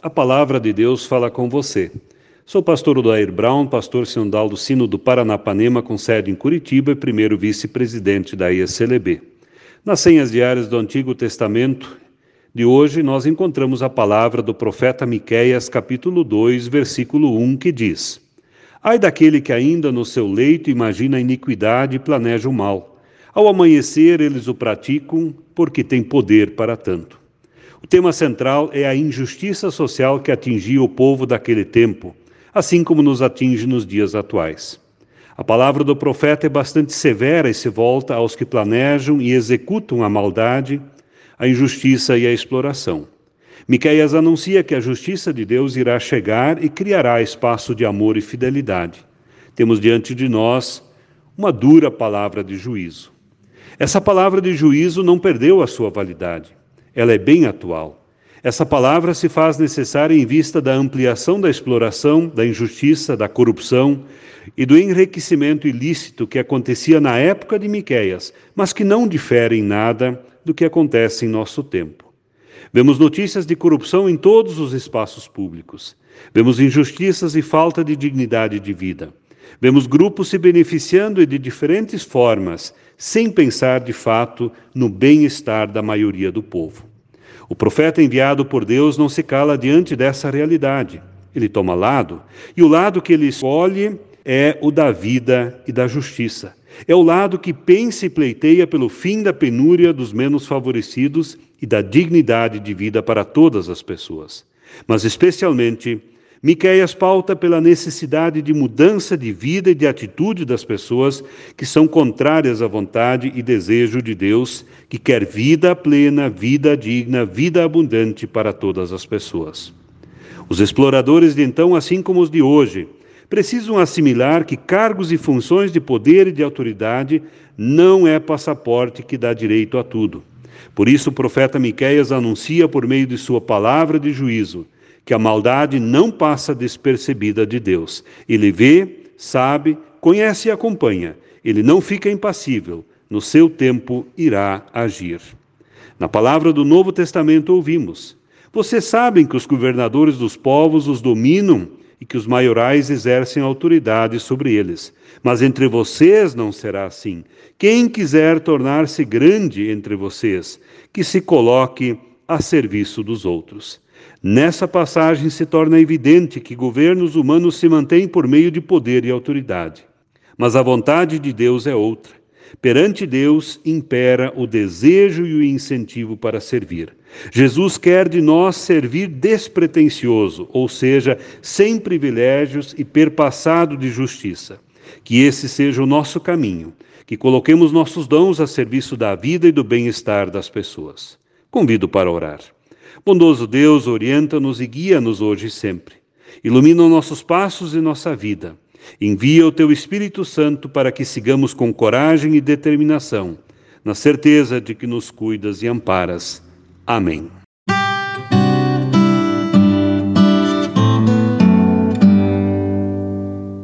a palavra de Deus fala com você. Sou pastor Odair Brown, pastor sinodal do Sino do Paranapanema, com sede em Curitiba e primeiro vice-presidente da ISLB. Nas senhas diárias do Antigo Testamento de hoje, nós encontramos a palavra do profeta Miqueias, capítulo 2, versículo 1, que diz: Ai daquele que ainda no seu leito imagina a iniquidade e planeja o mal. Ao amanhecer, eles o praticam porque tem poder para tanto. O tema central é a injustiça social que atingia o povo daquele tempo, assim como nos atinge nos dias atuais. A palavra do profeta é bastante severa e se volta aos que planejam e executam a maldade, a injustiça e a exploração. Miqueias anuncia que a justiça de Deus irá chegar e criará espaço de amor e fidelidade. Temos diante de nós uma dura palavra de juízo. Essa palavra de juízo não perdeu a sua validade ela é bem atual. Essa palavra se faz necessária em vista da ampliação da exploração, da injustiça, da corrupção e do enriquecimento ilícito que acontecia na época de Miqueias, mas que não difere em nada do que acontece em nosso tempo. Vemos notícias de corrupção em todos os espaços públicos. Vemos injustiças e falta de dignidade de vida. Vemos grupos se beneficiando de diferentes formas, sem pensar de fato no bem-estar da maioria do povo. O profeta enviado por Deus não se cala diante dessa realidade. Ele toma lado, e o lado que ele escolhe é o da vida e da justiça. É o lado que pensa e pleiteia pelo fim da penúria dos menos favorecidos e da dignidade de vida para todas as pessoas, mas especialmente Miqueias pauta pela necessidade de mudança de vida e de atitude das pessoas que são contrárias à vontade e desejo de Deus, que quer vida plena, vida digna, vida abundante para todas as pessoas. Os exploradores de então, assim como os de hoje, precisam assimilar que cargos e funções de poder e de autoridade não é passaporte que dá direito a tudo. Por isso o profeta Miqueias anuncia por meio de sua palavra de juízo que a maldade não passa despercebida de Deus. Ele vê, sabe, conhece e acompanha. Ele não fica impassível. No seu tempo irá agir. Na palavra do Novo Testamento ouvimos: Vocês sabem que os governadores dos povos os dominam e que os maiorais exercem autoridade sobre eles. Mas entre vocês não será assim. Quem quiser tornar-se grande entre vocês, que se coloque a serviço dos outros. Nessa passagem se torna evidente que governos humanos se mantêm por meio de poder e autoridade. Mas a vontade de Deus é outra. Perante Deus impera o desejo e o incentivo para servir. Jesus quer de nós servir despretensioso, ou seja, sem privilégios e perpassado de justiça. Que esse seja o nosso caminho, que coloquemos nossos dons a serviço da vida e do bem-estar das pessoas. Convido para orar. Bondoso Deus, orienta-nos e guia-nos hoje e sempre. Ilumina nossos passos e nossa vida. Envia o teu Espírito Santo para que sigamos com coragem e determinação, na certeza de que nos cuidas e amparas. Amém.